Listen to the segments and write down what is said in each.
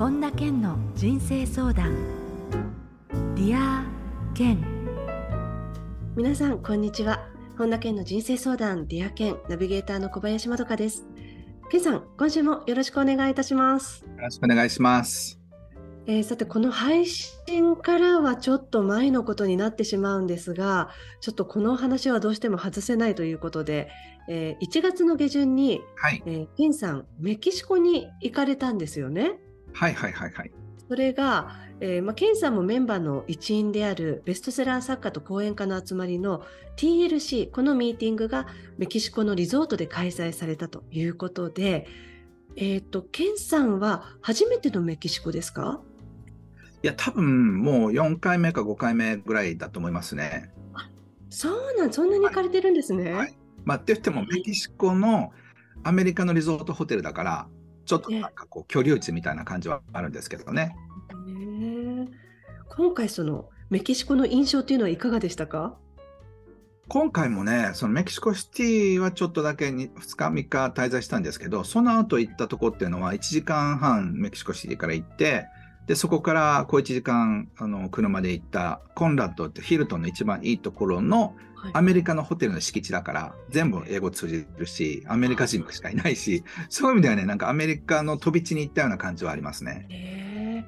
本田健の人生相談。 Dear Ken。皆さんこんにちは。本田健の人生相談 Dear Ken ナビゲーターの小林まどかです。健さん今週もよろしくお願いいたします。よろしくお願いします。えー、さてこの配信からはちょっと前のことになってしまうんですがちょっとこの話はどうしても外せないということで、えー、1月の下旬に、はい。えー、ケンさんメキシコに行かれたんですよね。はいはいはいはい。それが、えーまあ、ケンさんもメンバーの一員であるベストセラー作家と講演家の集まりの TLC このミーティングがメキシコのリゾートで開催されたということで、えーと、とケンさんは初めてのメキシコですか？いや、多分もう4回目か5回目ぐらいだと思いますね。そうなん、そんなに行かれてるんですね。はいはい、まあ、って言っても、メキシコのアメリカのリゾートホテルだから、ちょっとなんかこう、居留地みたいな感じはあるんですけどね。ね今回、そのメキシコの印象っていうのはいかがでしたか？今回もね、そのメキシコシティはちょっとだけ2日、3日滞在したんですけど、その後行ったとこっていうのは1時間半メキシコシティから行って、で、そこから小1時間、あの、車で行ったコンラッドってヒルトンの一番いいところのアメリカのホテルの敷地だから、全部英語通じるし、アメリカ人しかいないし、そういう意味ではね、なんかアメリカの飛び地に行ったような感じはありますね。え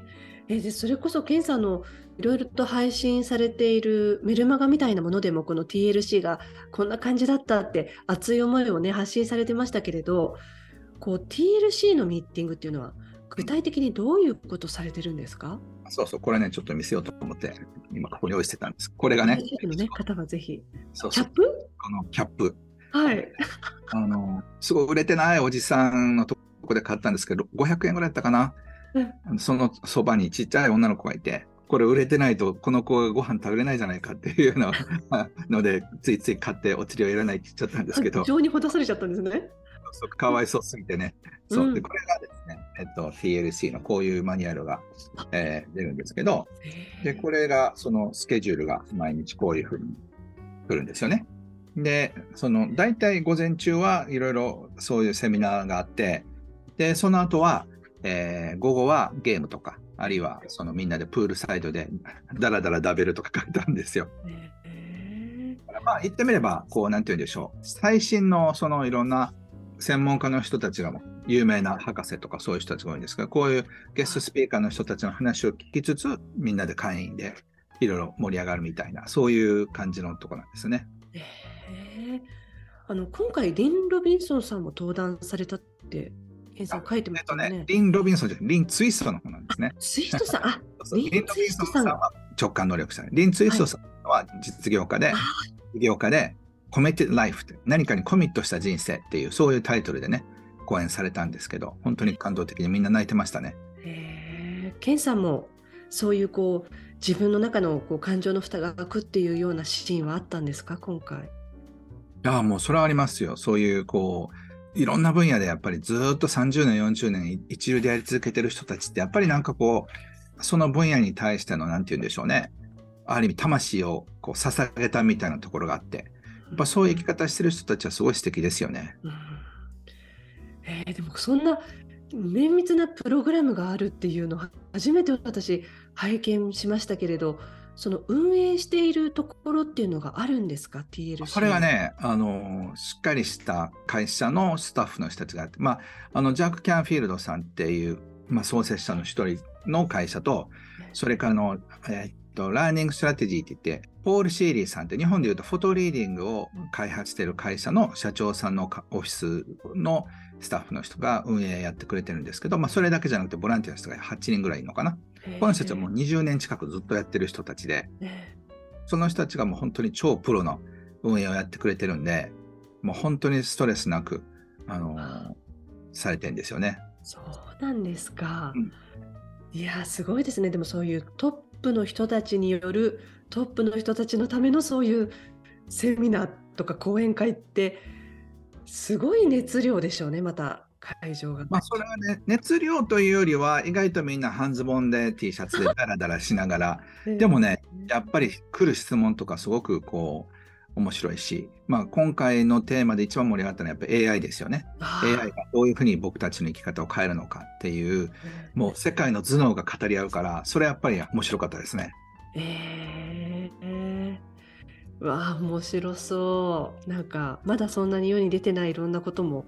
ー、えでそれこそ、ケンさんのいろいろと配信されているメルマガみたいなものでも、この TLC がこんな感じだったって熱い思いをね、発信されてましたけれど、こう TLC のミーティングっていうのは、具体的にどういうことされてるんですか？そうそう、これね、ちょっと見せようと思って、今ここに用意してたんです。これがね。のね、方はぜひ。そうそうキャップ？このキャップ。はい。あの、すごい売れてないおじさんのとこで買ったんですけど、500円ぐらいだったかな？うん、そのそばにちっちゃい女の子がいて、これ売れてないとこの子がご飯食べれないじゃないかっていうの ので、ついつい買ってお釣りをいらないって言っちゃったんですけど。情にほだされちゃったんですね。そうかわいそうすぎてね。そう。で、これがですね、えっと、TLC のこういうマニュアルが、えー、出るんですけど、で、これが、そのスケジュールが毎日こういうふうに来るんですよね。で、その、大体午前中はいろいろそういうセミナーがあって、で、その後は、えー、午後はゲームとか、あるいはそのみんなでプールサイドでダラダラダベルとか書いたんですよ。まあ言ってみれば、こう、なんて言うんでしょう。最新のそのいろんな専門家の人たちが有名な博士とかそういう人たちが多いんですが、こういうゲストスピーカーの人たちの話を聞きつつ、みんなで会員でいろいろ盛り上がるみたいな、そういう感じのとこなんですね。あの今回、リン・ロビンソンさんも登壇されたって、書いてますね。ねリン・ロビンソンじゃリン・ツイストの方なんですね。ツイストさん、あリン・ロビンソンさんは直感能力者。リン・ツイストさんは実業家で、起業家で、コメティライフって何かにコミットした人生っていうそういうタイトルでね講演されたんですけど本当に感動的にみんな泣いてましたね。へケンさんもそういうこう自分の中のこう感情の蓋が開くっていうようなシーンはあったんですか今回？いやもうそれはありますよ。そういうこういろんな分野でやっぱりずっと30年40年一流でやり続けてる人たちってやっぱりなんかこうその分野に対しての何て言うんでしょうねある意味魂をこう捧げたみたいなところがあってっぱそういう生き方してる人たちはすごい素敵ですよね。うん、えー、でもそんな綿密なプログラムがあるっていうのは初めて私拝見しましたけれどその運営しているところっていうのがあるんですか？TLC これはねあのしっかりした会社のスタッフの人たちがあって、まあ、あのジャック・キャンフィールドさんっていう、まあ、創設者の一人の会社とそれからの、えー、っとラーニング・ストラテジーって言ってポール・シーリーさんって日本でいうとフォトリーディングを開発している会社の社長さんのオフィスのスタッフの人が運営やってくれてるんですけど、まあ、それだけじゃなくてボランティアの人が8人ぐらいいるのかな。この人たちはもう20年近くずっとやってる人たちで、その人たちがもう本当に超プロの運営をやってくれてるんで、もう本当にストレスなく、あのー、されてるんですよね。そうなんですか。うん、いや、すごいですね。でもそういうトップの人たちによるトップの人たちのためのそういうセミナーとか講演会ってすごい熱量でしょうねまた会場が。まあそれはね熱量というよりは意外とみんな半ズボンで T シャツでダラダラしながら でもねやっぱり来る質問とかすごくこう面白いし、まあ、今回のテーマで一番盛り上がったのはやっぱり AI ですよね。AI がどういうふうに僕たちの生き方を変えるのかっていう、もう世界の頭脳が語り合うから、それはやっぱり面白かったですね。えー、うわあ面白そうなんかまだそんなに世に出てないいろんなことも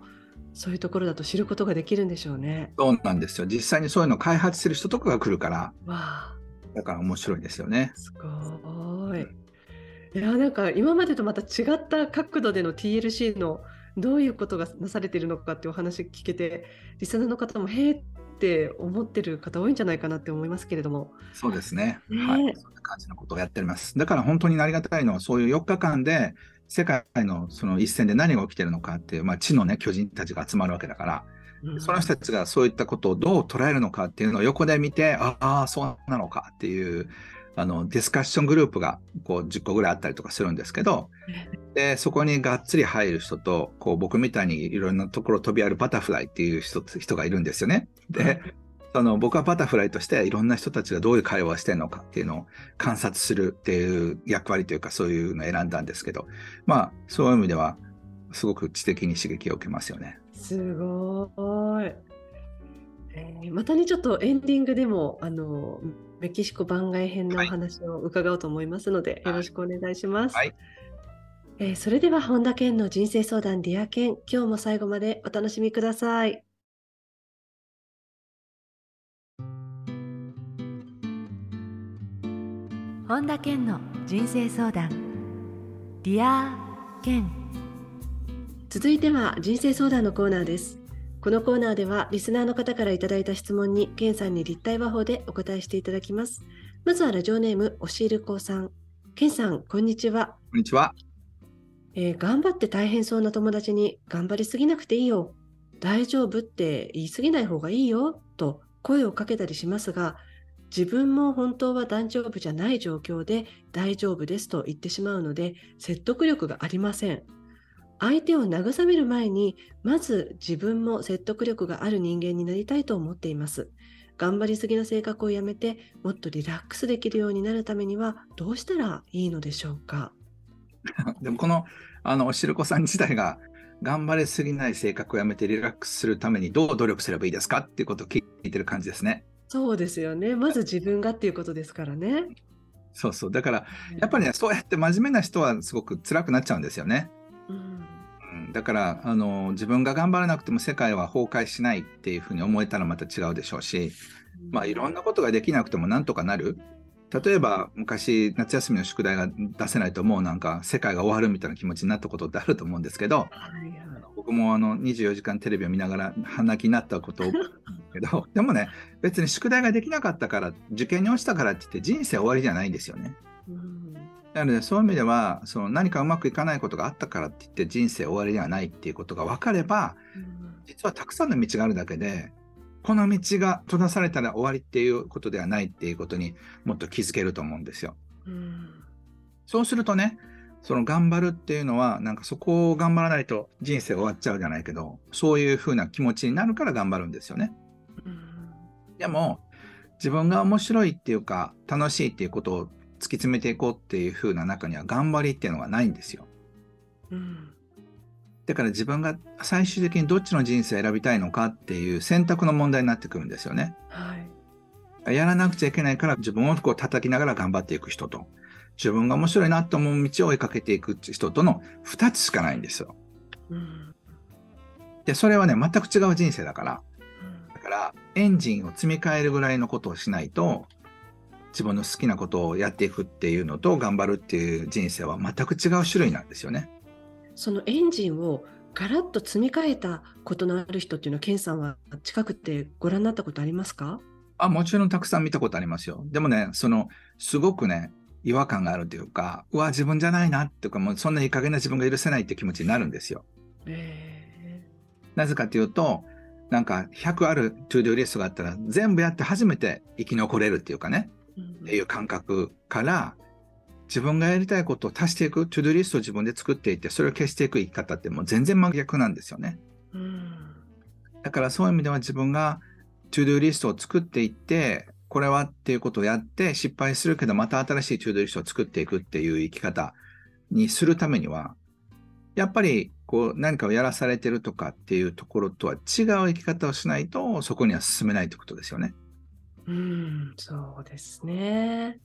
そういうところだと知ることができるんでしょうね。そうなんですよ。実際にそういうのを開発してる人とかが来るから、わあだから面白いですよね。すごい。いやなんか今までとまた違った角度での TLC のどういうことがなされているのかってお話聞けてリスナーの方もへーって思ってる方多いんじゃないかなって思いますけれども。そうですね。ねはい。そんな感じのことをやっております。だから本当にありがたいのは、そういう4日間で、世界のその一線で何が起きてるのかっていう、まあ、地のね、巨人たちが集まるわけだから、うんその人たちがそういったことをどう捉えるのかっていうのを横で見て、ああ、そうなのかっていう、あの、ディスカッショングループがこう10個ぐらいあったりとかするんですけど、で、そこにがっつり入る人と、こう僕みたいにいろんなところ飛びあるバタフライっていう人人がいるんですよね。で、その僕はバタフライとしていろんな人たちがどういう会話をしてるのかっていうのを観察するっていう役割というかそういうのを選んだんですけど、まあそういう意味ではすごく知的に刺激を受けますよね。すごい。えーまたねちょっとエンディングでもあのメキシコ番外編のおはい話を伺おうと思いますので、はいよろしくお願いします。はいえーそれでは本田健の人生相談 Dear Ken 今日も最後までお楽しみください。本田健の人生相談 Dear Ken続いては人生相談のコーナーです。このコーナーではリスナーの方からいただいた質問に健さんに立体話法でお答えしていただきます。まずはラジオネームおしるこさん。健さんこんにちは。こんにちは。えー頑張って大変そうな友達に頑張りすぎなくていいよ。大丈夫って言い過ぎない方がいいよと声をかけたりしますが、自分も本当は大丈夫じゃない状況で大丈夫ですと言ってしまうので説得力がありません。相手を慰める前にまず自分も説得力がある人間になりたいと思っています。頑張りすぎな性格をやめてもっとリラックスできるようになるためにはどうしたらいいのでしょうか？でもこの、あの、おしるこさん自体が、頑張りすぎない性格をやめてリラックスするためにどう努力すればいいですか？っていうことを聞いてる感じですね。そうですよね。まず自分がっていうことですからね。そうそう。だから、やっぱりね、そうやって真面目な人はすごく辛くなっちゃうんですよね。うんうんだからあの自分が頑張らなくても世界は崩壊しないっていうふうに思えたらまた違うでしょうし、まあ、いろんなことができなくてもなんとかなる。例えば昔夏休みの宿題が出せないともうなんか世界が終わるみたいな気持ちになったことってあると思うんですけど僕もあの24時間テレビを見ながら半泣きになったことをけど でもね別に宿題ができなかったから受験に落ちたからって言って人生終わりじゃないんですよね。うんなのでそういう意味ではその何かうまくいかないことがあったからって言って人生終わりではないっていうことが分かれば実はたくさんの道があるだけでこの道が閉ざされたら終わりっていうことではないっていうことにもっと気づけると思うんですよ。うんそうするとねその頑張るっていうのはなんかそこを頑張らないと人生終わっちゃうじゃないけどそういうふうな気持ちになるから頑張るんですよね。うんでも自分が面白いっていうか楽しいっていうことを突き詰めていこうっていうふうな中には頑張りっていうのがないんですよ。うんだから自分が最終的にどっちの人生を選びたいのかっていう選択の問題になってくるんですよね。はいやらなくちゃいけないから自分をこう叩きながら頑張っていく人と、自分が面白いなと思う道を追いかけていく人との2つしかないんですよ。うんで、それはね、全く違う人生だから。だから、エンジンを積み替えるぐらいのことをしないと、自分の好きなことをやっていくっていうのと頑張るっていう人生は全く違う種類なんですよね。そのエンジンをガラッと積み替えたことのある人っていうのは、ケンさんは近くてご覧になったことありますか？あ、もちろんたくさん見たことありますよ。でもね、その、すごくね、違和感があるというか、うわ、自分じゃないなっていうか、もうそんないい加減な自分が許せないって気持ちになるんですよ。えなぜかというと、なんか100ある to-do リストがあったら、全部やって初めて生き残れるっていうかね、っていう感覚から、自分がやりたいことを足していく、 to-do リストを自分で作っていって、それを消していく生き方ってもう全然真逆なんですよね。うんだからそういう意味では自分が to-do リストを作っていって、これはっていうことをやって失敗するけどまた新しい to-do リストを作っていくっていう生き方にするためには、やっぱりこう何かをやらされてるとかっていうところとは違う生き方をしないと、そこには進めないってことですよね。うん、そうですね。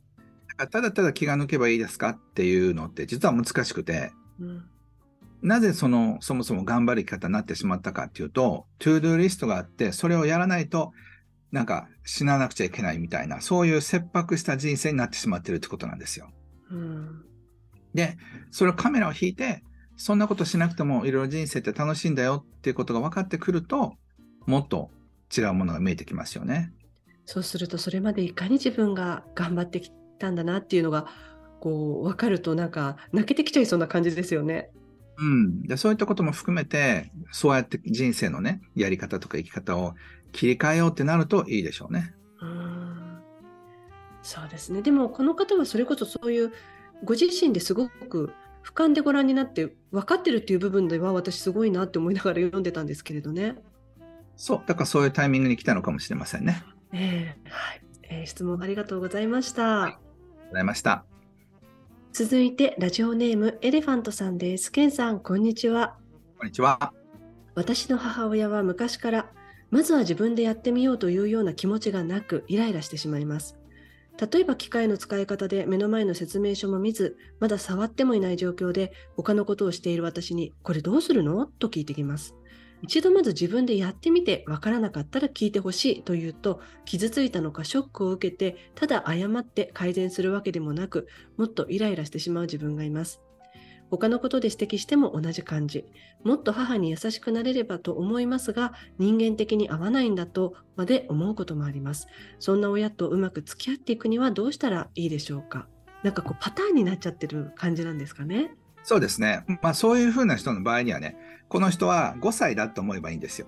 ただただ気が抜けばいいですかっていうのって実は難しくて、うん、なぜその、そもそも頑張る生き方になってしまったかっていうと、 ToDo リストがあって、それをやらないと、なんか死ななくちゃいけないみたいな、そういう切迫した人生になってしまってるってことなんですよ。うん、で、それをカメラを引いて、そんなことしなくてもいろいろ人生って楽しいんだよっていうことが分かってくると、もっと違うものが見えてきますよね。そうするとそれまでいかに自分が頑張ってきたんだなっていうのがこう分かるとなんか泣けてきちゃいそうな感じですよね。うん。で、そういったことも含めて、そうやって人生のね、やり方とか生き方を切り替えようってなるといいでしょうね。うんそうですね。でもこの方はそれこそそういうご自身ですごく俯瞰でご覧になって分かってるっていう部分では私すごいなって思いながら読んでたんですけれどね。そう。だからそういうタイミングに来たのかもしれませんね。ええはい、えー質問ありがとうございました。ございました。続いてラジオネームエレファントさんです。ケンさんこんにちは。こんにちは。私の母親は昔からまずは自分でやってみようというような気持ちがなくイライラしてしまいます例えば機械の使い方で目の前の説明書も見ずまだ触ってもいない状況で他のことをしている私にこれどうするの？と聞いてきます一度まず自分でやってみてわからなかったら聞いてほしいと言うと傷ついたのかショックを受けてただ謝って改善するわけでもなくもっとイライラしてしまう自分がいます他のことで指摘しても同じ感じもっと母に優しくなれればと思いますが、人間的に合わないんだとまで思うこともあります。そんな親とうまく付き合っていくにはどうしたらいいでしょうか。なんかこうパターンになっちゃってる感じなんですかね。そうですね。まあそういうふうな人の場合にはね、この人は5歳だと思えばいいんですよ。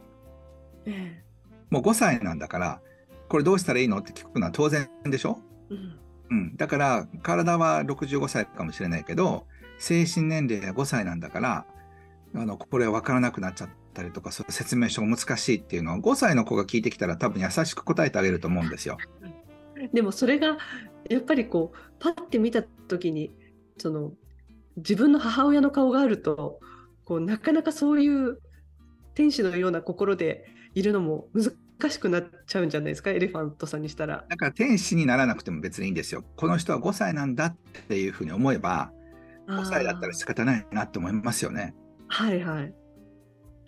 えもう5歳なんだから、これどうしたらいいのって聞くのは当然でしょ？えうんうん。だから、体は65歳かもしれないけど、精神年齢は5歳なんだから、あの、これ分からなくなっちゃったりとか、そう説明書が難しいっていうのを5歳の子が聞いてきたら多分優しく答えてあげると思うんですよ。でもそれがやっぱりこうパッて見た時にその自分の母親の顔があるとこうなかなかそういう天使のような心でいるのも難しくなっちゃうんじゃないですか？エレファントさんにしたら。だから天使にならなくても別にいいんですよ。この人は5歳なんだっていうふうに思えば、5歳だったら仕方ないなって思いますよね。はいはい。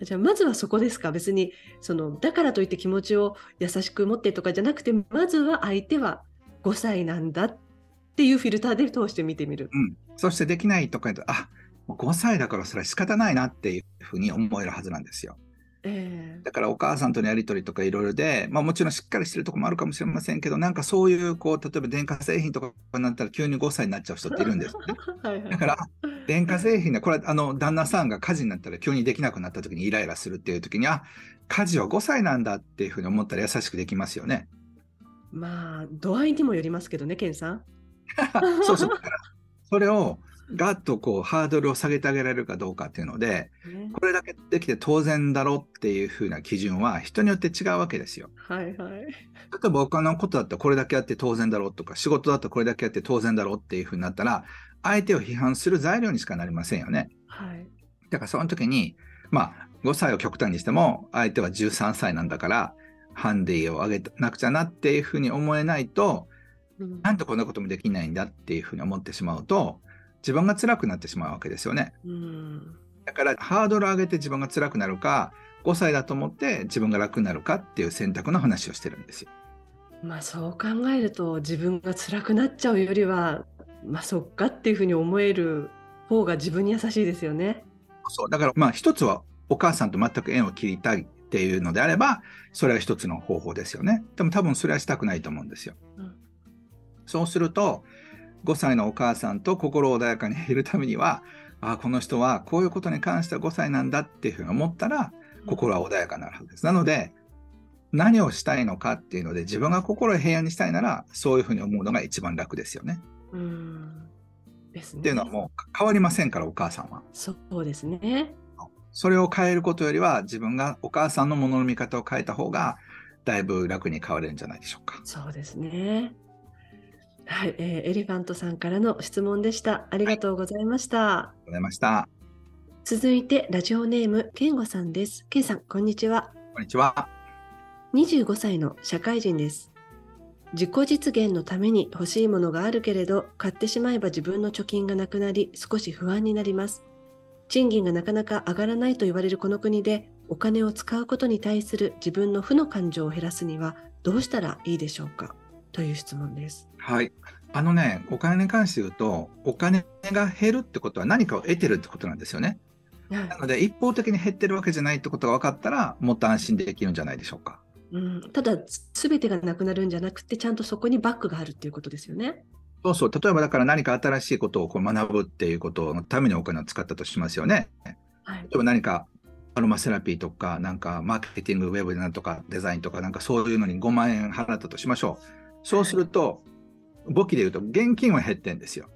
じゃあまずはそこですか？別にそのだからといって気持ちを優しく持ってとかじゃなくてまずは相手は5歳なんだっていうフィルターで通して見てみる。うん。そしてできないとか言うと、あ、もう5歳だからそれは仕方ないなっていうふうに思えるはずなんですよ。えだからお母さんとのやりとりとかいろいろで、まあもちろんしっかりしてるところもあるかもしれませんけど、なんかそういう、こう、例えば電化製品とかになったら急に5歳になっちゃう人っているんですよね。え はいはいだから、電化製品で、これ、あの、旦那さんが家事になったら急にできなくなった時にイライラするっていう時に、あ、家事は5歳なんだっていうふうに思ったら優しくできますよね。まあ度合いにもよりますけどねケンさん。そうそう。だから、それをガッとこう、ハードルを下げてあげられるかどうかっていうので、ねこれだけできて当然だろうっていうふうな基準は人によって違うわけですよ。はいはい。例えば他のことだったらこれだけやって当然だろうとか、仕事だったらこれだけやって当然だろうっていうふうになったら、相手を批判する材料にしかなりませんよね。はい。だからその時に、まあ、5歳を極端にしても、相手は13歳なんだから、ハンディを上げなくちゃなっていうふうに思えないと、うんなんでこんなこともできないんだっていうふうに思ってしまうと、自分が辛くなってしまうわけですよね。うんだから、ハードルを上げて自分が辛くなるか、5歳だと思って自分が楽になるかっていう選択の話をしてるんですよ。まあそう考えると自分が辛くなっちゃうよりはまあそっかっていうふうに思える方が自分に優しいですよね。そう。だから、まあ、一つはお母さんと全く縁を切りたいっていうのであれば、それは一つの方法ですよね。でも多分それはしたくないと思うんですよ。うんそうすると、5歳のお母さんと心穏やかにいるためには、あこの人はこういうことに関しては5歳なんだっていうふうに思ったら、心は穏やかになるはずです。なので、何をしたいのかっていうので、自分が心を平安にしたいなら、そういうふうに思うのが一番楽ですよね。うんですね。っていうのはもう変わりませんから、お母さんは。そうですね。それを変えることよりは、自分がお母さんのものの見方を変えた方が、だいぶ楽に変われるんじゃないでしょうか。そうですね。はい、えーエレファントさんからの質問でした。ありがとうございました。ありがとうございました。続いてラジオネームけんごさんです。けんさん、こんにちは。こんにちは。25歳の社会人です。自己実現のために欲しいものがあるけれど、買ってしまえば自分の貯金がなくなり、少し不安になります。賃金がなかなか上がらないと言われるこの国で、お金を使うことに対する自分の負の感情を減らすにはどうしたらいいでしょうか？という質問です。はい。あのね、お金に関して言うと、お金が減るってことは何かを得てるってことなんですよね。はいなので、一方的に減ってるわけじゃないってことが分かったら、もっと安心できるんじゃないでしょうか。うん、ただ、すべてがなくなるんじゃなくて、ちゃんとそこにバックがあるっていうことですよね。そうそう。例えばだから何か新しいことをこう学ぶっていうことのためにお金を使ったとしますよね。はい例。えば何かアロマセラピーとか、なんかマーケティング、ウェブでなんとかデザインとか、なんかそういうのに5万円払ったとしましょう。そうすると、簿記で言うと現金は減ってんですよ。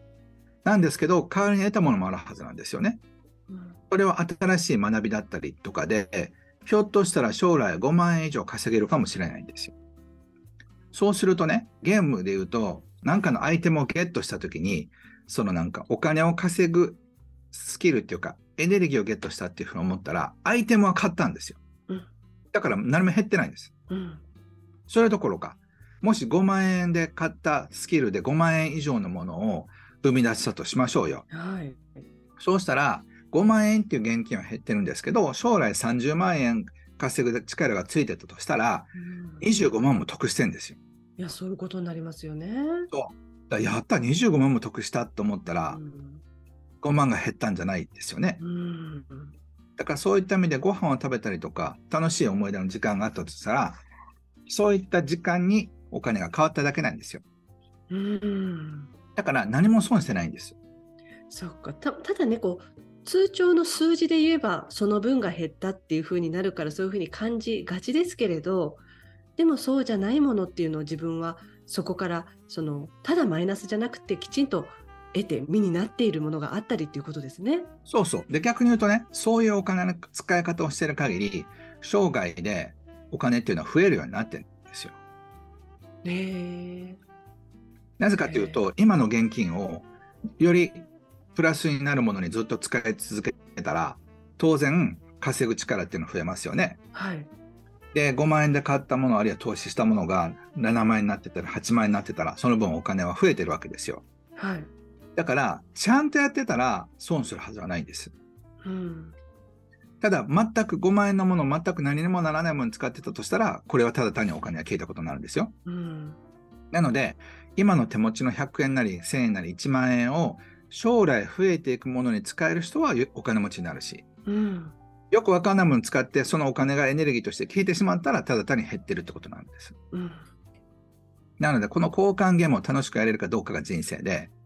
なんですけど、代わりに得たものもあるはずなんですよね。うんこれは新しい学びだったりとかで、ひょっとしたら将来5万円以上稼げるかもしれないんですよ。そうするとね、ゲームで言うと、なんかのアイテムをゲットしたときに、そのなんかお金を稼ぐスキルっていうか、エネルギーをゲットしたっていうふうに思ったら、アイテムは買ったんですようん。だから何も減ってないんです。うんそれどころか、もし5万円で買ったスキルで5万円以上のものを生み出したとしましょうよ。はい。そうしたら、5万円っていう現金は減ってるんですけど、将来30万円稼ぐ力がついてたとしたら、うん25万も得してんですよ。いや、そういうことになりますよね。だからやった、25万も得したと思ったらう、ん5万が減ったんじゃないですよね。うんだからそういった意味でご飯を食べたりとか、楽しい思い出の時間があったとしたら、そういった時間にお金が変わっただけなんですよ。うんだから何も損してないんです。そっかたただねこう通帳の数字で言えばその分が減ったっていう風になるからそういう風に感じがちですけれどでもそうじゃないものっていうのを自分はそこからそのただマイナスじゃなくてきちんと得て身になっているものがあったりっていうことですね。そうそう。で、逆に言うとね、そういうお金の使い方をしている限り、生涯でお金っていうのは増えるようになってるんですよ。なぜかというと、今の現金をよりプラスになるものにずっと使い続けたら、当然稼ぐ力っていうのは増えますよね。はい。で、5万円で買ったもの、あるいは投資したものが7万円になってたら、8万円になってたら、その分お金は増えてるわけですよ。はい。だから、ちゃんとやってたら損するはずはないんです。うん。ただ、全く5万円のものを全く何にもならないものに使ってたとしたら、これはただ単にお金が消えたことになるんですよ。うん。なので、今の手持ちの100円なり1000円なり1万円を将来増えていくものに使える人はお金持ちになるし、うん。よくわかんないものに使ってそのお金がエネルギーとして消えてしまったらただ単に減ってるってことなんです。うん。なので、この交換ゲームを楽しくやれるかどうかが人生で、うん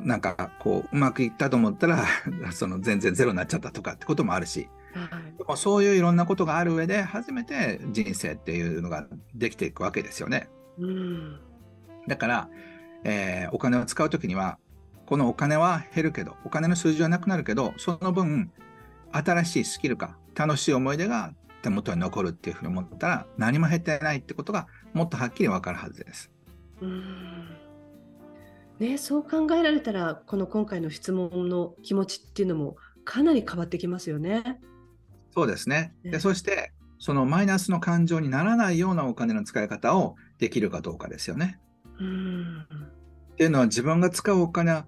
なんかこう、うまくいったと思ったら、その全然ゼロになっちゃったとかってこともあるし、はい。そういういろんなことがある上で、初めて人生っていうのができていくわけですよね。うん。だから、えーお金を使うときには、このお金は減るけど、お金の数字はなくなるけど、その分、新しいスキルか、楽しい思い出が手元に残るっていうふうに思ったら、何も減ってないってことが、もっとはっきりわかるはずです。うんね、そう考えられたらこの今回の質問の気持ちっていうのもかなり変わってきますよね。そうですね。ねでそして、そのマイナスの感情にならないようなお金の使い方をできるかどうかですよね。うんっていうのは自分が使うお金は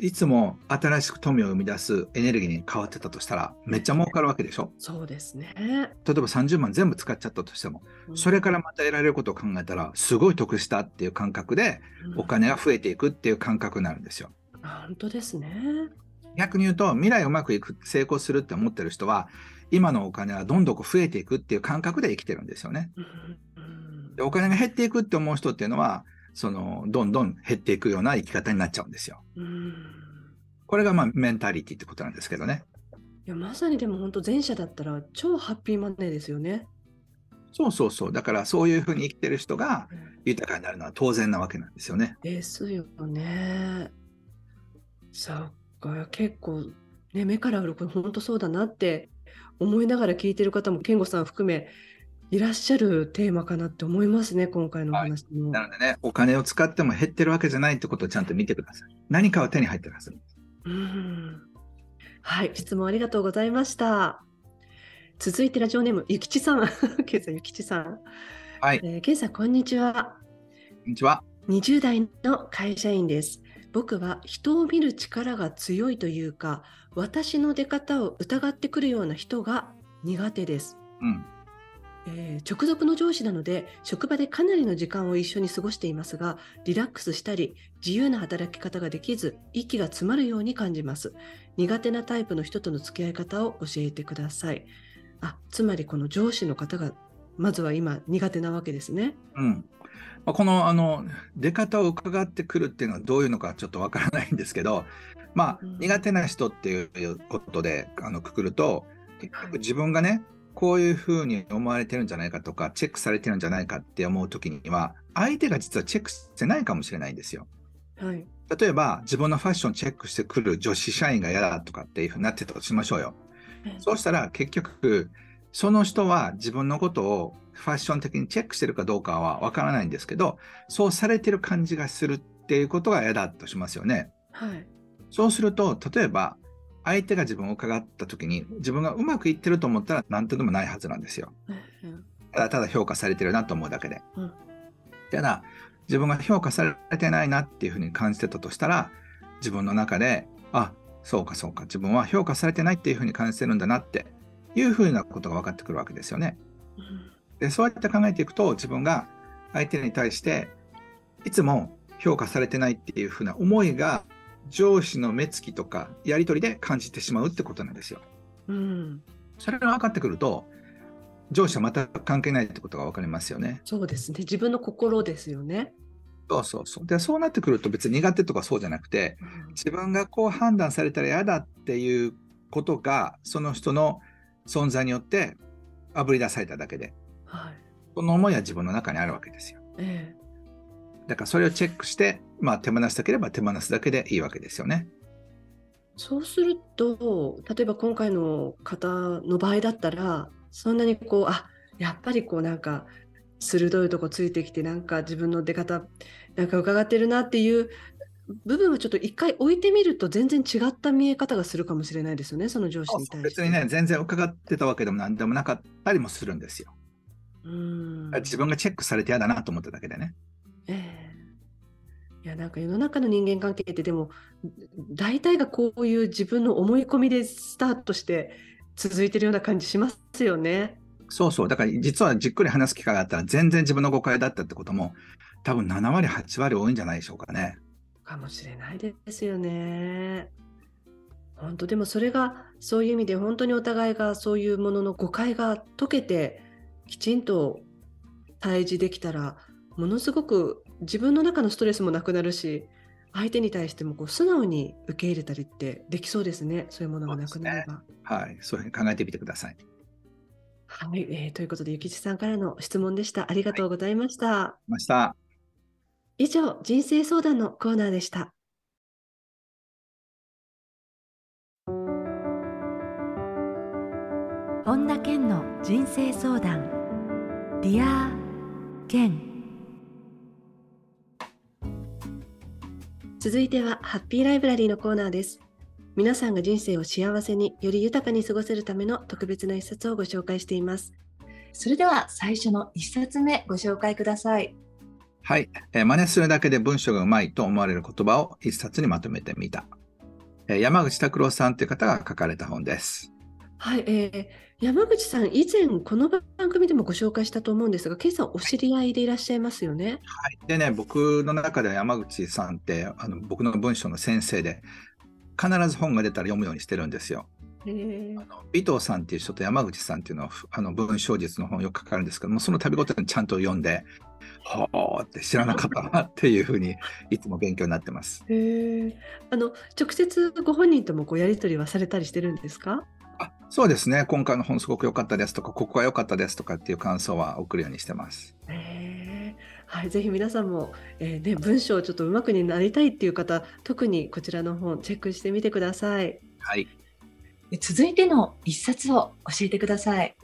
いつも新しく富を生み出すエネルギーに変わってたとしたらめっちゃ儲かるわけでしょ？そうですね。例えば30万全部使っちゃったとしてもそれからまた得られることを考えたらすごい得したっていう感覚でうんお金が増えていくっていう感覚になるんですよ。本当ですね。逆に言うと未来うまくいく成功するって思ってる人は今のお金はどんどんこう増えていくっていう感覚で生きてるんですよね。うんうんでお金が減っていくって思う人っていうのはそのどんどん減っていくような生き方になっちゃうんですよ。うんこれがまあメンタリティってことなんですけどね。いやまさにでも本当前者だったら超ハッピーマネーですよね。そうそうそう。だからそういうふうに生きてる人が豊かになるのは当然なわけなんですよね。ですよね。そっか結構ね目から鱗本当そうだなって思いながら聞いてる方も健吾さん含めいらっしゃるテーマかなって思いますね、今回のお話も。なのでね、お金を使っても減ってるわけじゃないってことをちゃんと見てください。何かは手に入ってるはず。うんはい、質問ありがとうございました。続いてラジオネーム、ゆきちさん。ケンさん、ゆきちさん。はい、えー、ケンさん、こんにちは。こんにちは。20代の会社員です。僕は人を見る力が強いというか、私の出方を疑ってくるような人が苦手です。うん。えー直属の上司なので職場でかなりの時間を一緒に過ごしていますがリラックスしたり自由な働き方ができず息が詰まるように感じます。苦手なタイプの人との付き合い方を教えてください。あつまりこの上司の方がまずは今苦手なわけですね。うん。まあこの、あの、出方を伺ってくるっていうのはどういうのかちょっとわからないんですけど、まあ、うん。苦手な人っていうことで、あの、くくると、結局自分がね、こういうふうに思われてるんじゃないかとか、チェックされてるんじゃないかって思うときには、相手が実はチェックしてないかもしれないんですよ。はい例えば、自分のファッションチェックしてくる女子社員が嫌だとかっていうふうになってたとしましょうよ。そうしたら結局、その人は自分のことをファッション的にチェックしてるかどうかはわからないんですけど、そうされてる感じがするっていうことが嫌だとしますよね。はいそうすると、例えば、相手が自分を伺った時に、自分がうまくいってると思ったら何とでもないはずなんですよ。うんただただ評価されてるなと思うだけで。うんただ、自分が評価されてないなっていうふうに感じてたとしたら、自分の中で、あ、そうかそうか、自分は評価されてないっていうふうに感じてるんだなっていうふうなことが分かってくるわけですよね。うんで、そうやって考えていくと、自分が相手に対して、いつも評価されてないっていうふうな思いが、上司の目つきとかやり取りで感じてしまうってことなんですよ。うんそれが分かってくると、上司は全く関係ないってことが分かりますよね。そうですね自分の心ですよね、そうそうそう。で、そうなってくると別に苦手とかそうじゃなくて、自分がこう判断されたら嫌だっていうことが、その人の存在によってあぶり出されただけで、はいその思いは自分の中にあるわけですよ。ええだからそれをチェックして、まあ手放したければ手放すだけでいいわけですよね。そうすると、例えば今回の方の場合だったら、そんなにこう、あやっぱりこうなんか、鋭いとこついてきて、なんか自分の出方、なんか伺ってるなっていう部分はちょっと一回置いてみると、全然違った見え方がするかもしれないですよね、その上司に対して。別にね、全然伺ってたわけでも何でもなかったりもするんですよ。うん。自分がチェックされて嫌だなと思っただけでね。ええいやなんか世の中の人間関係ってでも大体がこういう自分の思い込みでスタートして続いてるような感じしますよね。そうそう。だから実はじっくり話す機会があったら全然自分の誤解だったってことも多分7割、8割多いんじゃないでしょうかね。かもしれないですよね。本当でもそれがそういう意味で本当にお互いがそういうものの誤解が解けてきちんと対峙できたらものすごく自分の中のストレスもなくなるし相手に対してもこう素直に受け入れたりってできそうですねそういうものがなくなれば。はい。そういうふうに考えてみてください。はい、えーということでゆきちさんからの質問でした。ありがとうございました。ました。以上人生相談のコーナーでした。本田健の人生相談ディア健続いてはハッピーライブラリーのコーナーです。皆さんが人生を幸せにより豊かに過ごせるための特別な一冊をご紹介しています。それでは最初の一冊目ご紹介ください。はい、えー真似するだけで文章がうまいと思われる言葉を一冊にまとめてみた。えー山口拓郎さんという方が書かれた本です。はい、えー山口さん以前この番組でもご紹介したと思うんですが、ケイさんお知り合いでいらっしゃいますよね？でね、僕の中では山口さんってあの僕の文章の先生で、必ず本が出たら読むようにしてるんですよ。えーあの尾藤さんっていう人と山口さんっていうのはあの文章術の本をよく書かれるんですけども、その度ごとにちゃんと読んで、ほーって知らなかったなっていうふうに いつも勉強になってます。あの直接ご本人ともこうやり取りはされたりしてるんですか？あそうですね、今回の本すごく良かったですとか、ここが良かったですとかっていう感想は送るようにしてます。はい、ぜひ皆さんも、えーね、文章をちょっと上手くになりたいっていう方、特にこちらの本チェックしてみてください。はい。続いての一冊を教えてください。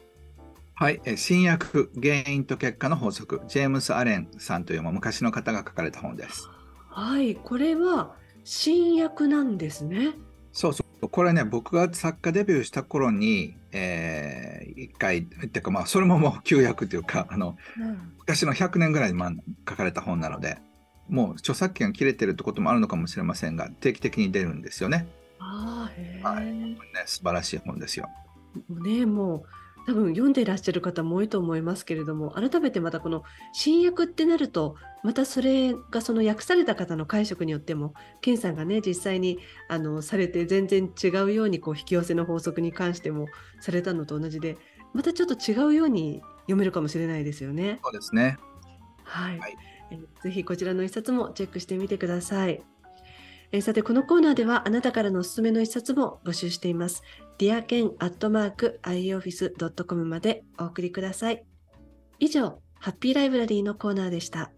はい、え新薬、原因と結果の法則、ジェームス・アレンさんという昔の方が書かれた本です。はい、これは新薬なんですね。そうそう、これね、僕が作家デビューした頃に、えー、一回、っていうか、まあ、それももう 旧薬というか、あの、昔の100年ぐらい前に書かれた本なので、もう著作権が切れてるってこともあるのかもしれませんが、定期的に出るんですよね。ああ、へえ、はいね、素晴らしい本ですよ。ね、もう多分読んでいらっしゃる方も多いと思いますけれども、改めてまたこの新訳ってなると、またそれがその訳された方の解釈によっても、健さんがね、実際にあのされて全然違うようにこう引き寄せの法則に関してもされたのと同じで、またちょっと違うように読めるかもしれないですよね。そうですね。はい。はいえーぜひこちらの一冊もチェックしてみてください。えーさて、このコーナーではあなたからのおすすめの一冊も募集しています。dearken.ioffice.com までお送りください。以上、ハッピーライブラリーのコーナーでした。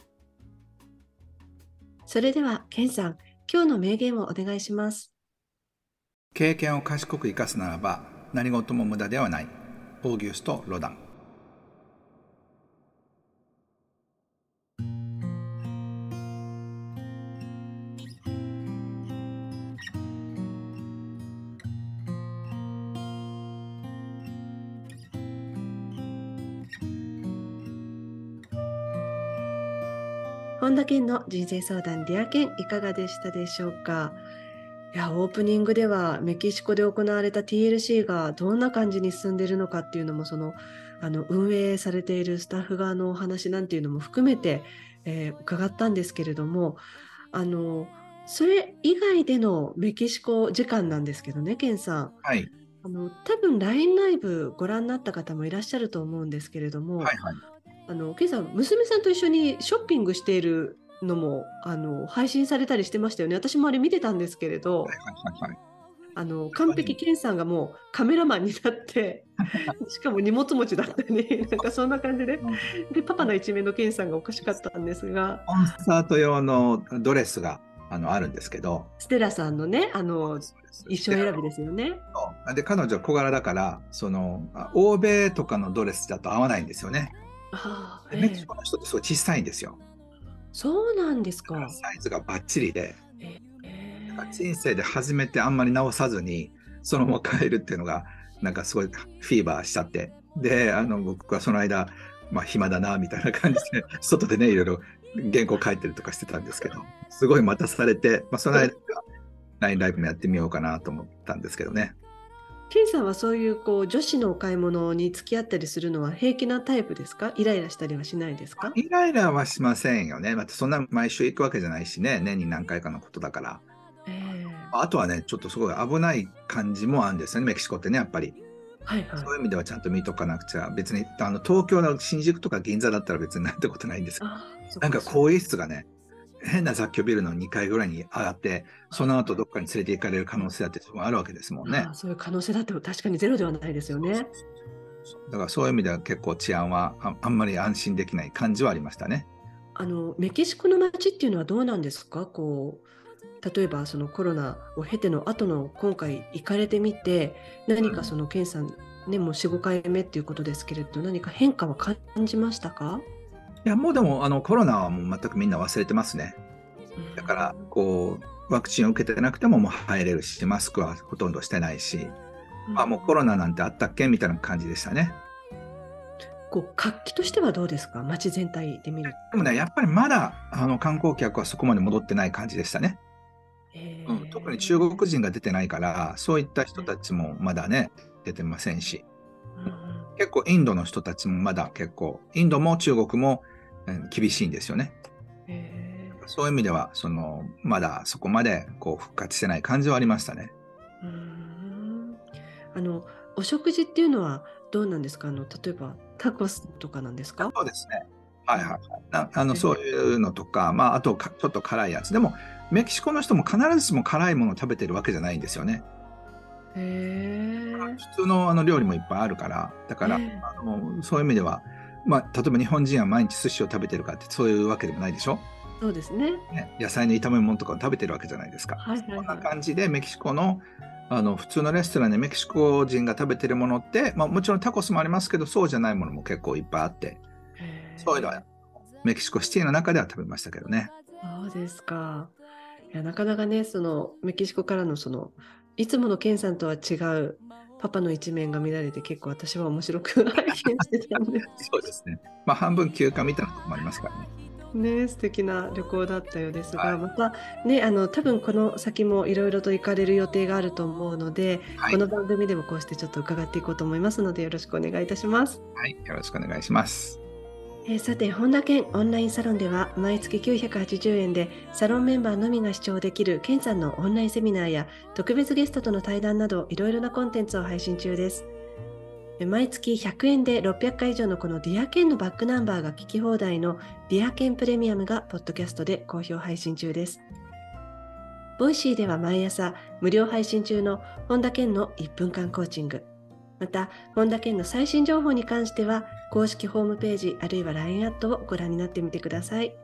それでは、ケンさん、今日の名言をお願いします。経験を賢く生かすならば、何事も無駄ではない。オーギュスト・ロダン。本田健の人生相談ディア健いかがでしたでしょうか？いやオープニングではメキシコで行われた TLC がどんな感じに進んでいるのかっていうのもそのあの運営されているスタッフ側のお話なんていうのも含めて、えー伺ったんですけれどもあのそれ以外でのメキシコ時間なんですけどねケンさんはい。あの多分 LINE ライブご覧になった方もいらっしゃると思うんですけれども、はいはい。あのケンさん娘さんと一緒にショッピングしているのもあの配信されたりしてましたよね。私もあれ見てたんですけれどはいはいはい。あの完璧ケンさんがもうカメラマンになって しかも荷物持ちだったり なんかそんな感じで。でパパの一面のケンさんがおかしかったんですが。コンサート用のドレスがあのあるんですけど、ステラさんのねあの衣装選びですよね。で、彼女は小柄だから、その、あ欧米とかのドレスだと合わないんですよね。ああでメキシコの人ってすごい小さいんですよ。そうなんですか。サイズがバッチリで、え人生で初めてあんまり直さずに、そのまま帰るっていうのが、なんかすごいフィーバーしちゃって。で、あの、僕はその間、まあ暇だな、みたいな感じで、外でね、いろいろ原稿書いてるとかしてたんですけど、すごい待たされて、まあその間、LINE ライブもやってみようかなと思ったんですけどね。ケンさんはそういうこう女子のお買い物に付き合ったりするのは平気なタイプですか？イライラしたりはしないですか？イライラはしませんよね。またそんな毎週行くわけじゃないしね、年に何回かのことだから。ええ。あとはね、ちょっとすごい危ない感じもあるんですよね、メキシコってね、やっぱり。はいはい。そういう意味ではちゃんと見とかなくちゃ、別にあの東京の新宿とか銀座だったら別になんてことないんですなんか更衣室がね、変な雑居ビルの2階ぐらいに上がって、その後どっかに連れて行かれる可能性だってあるわけですもんねあ。そういう可能性だって確かにゼロではないですよね。だからそういう意味では結構治安はああんまり安心できない感じはありましたね。あのメキシコの街っていうのはどうなんですか？こう例えばそのコロナを経ての後の今回行かれてみて何かそのケンさんねもう45回目っていうことですけれど何か変化は感じましたか？いや、もうでもあのコロナはもう全くみんな忘れてますね。だから、こう、ワクチンを受けてなくてももう入れるし、マスクはほとんどしてないし、うんあもうコロナなんてあったっけみたいな感じでしたね。こう活気としてはどうですか？街全体で見るでもね、やっぱりまだあの観光客はそこまで戻ってない感じでしたね。えうん、特に中国人が出てないから、そういった人たちもまだね、出てませんし、うん結構インドの人たちもまだ結構、インドも中国も、うん厳しいんですよね。えそういう意味では、その、まだそこまでこう復活してない感じはありましたね。ーうんあのお食事っていうのはどうなんですか？あの例えばタコスとかなんですか？そうですね。はいはいはい。なあのええそういうのとか、まあ、あとかちょっと辛いやつ。でも、メキシコの人も必ずしも辛いものを食べてるわけじゃないんですよね。へえ普通のあの料理もいっぱいあるから、だから、ええあのそういう意味では、まあ、例えば日本人は毎日寿司を食べてるかってそういうわけでもないでしょ、そうですねね、野菜の炒め物とかを食べてるわけじゃないですか。はいはいこんなはい感じでメキシコのあの普通のレストランでメキシコ人が食べてるものって、まあ、もちろんタコスもありますけど、そうじゃないものも結構いっぱいあって、そういうのはメキシコシティの中では食べましたけどね。そうですか。いやなかなかね、そのメキシコからのそのいつものケンさんとは違うパパの一面が見られて結構私は面白く拝見してたんで そうですね。まあ半分休暇みたいなとこもありますからね。ね素敵な旅行だったようですが、はい、またねあの多分この先もいろいろと行かれる予定があると思うので、はい、この番組でもこうしてちょっと伺っていこうと思いますのでよろしくお願いいたします。はい、よろしくお願いします。えー、さて本田健オンラインサロンでは毎月980円でサロンメンバーのみが視聴できる健さんのオンラインセミナーや特別ゲストとの対談などいろいろなコンテンツを配信中です。毎月100円で600回以上のこのディアケンのバックナンバーが聞き放題のディアケンプレミアムがポッドキャストで好評配信中です。ボイシーでは毎朝無料配信中の本田健の1分間コーチング。また、本田健の最新情報に関しては公式ホームページあるいは LINE アットをご覧になってみてください。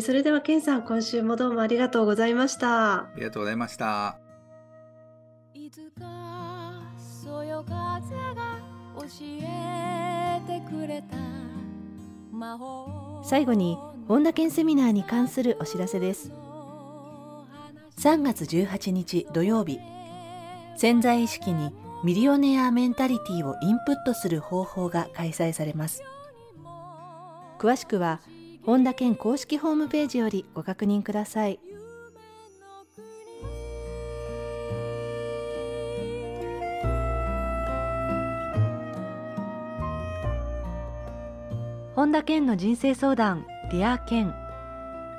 それでは健さん、今週もどうもありがとうございました。ありがとうございました。最後に本田健セミナーに関するお知らせです3月18日土曜日潜在意識にミリオネアメンタリティをインプットする方法が開催されます。詳しくは本田健公式ホームページよりご確認ください。本田健の人生相談ディア健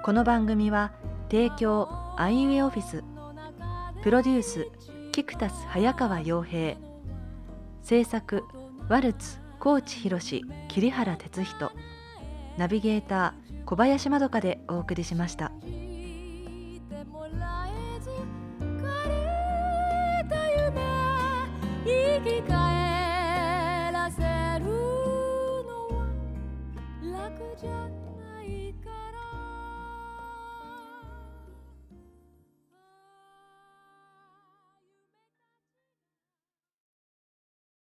この番組は提供アイウェイオフィス。プロデュースキクタス早川洋平制作ワルツ高知博桐原哲人ナビゲーター小林まどかでお送りしました。生き返らせるのは楽じゃ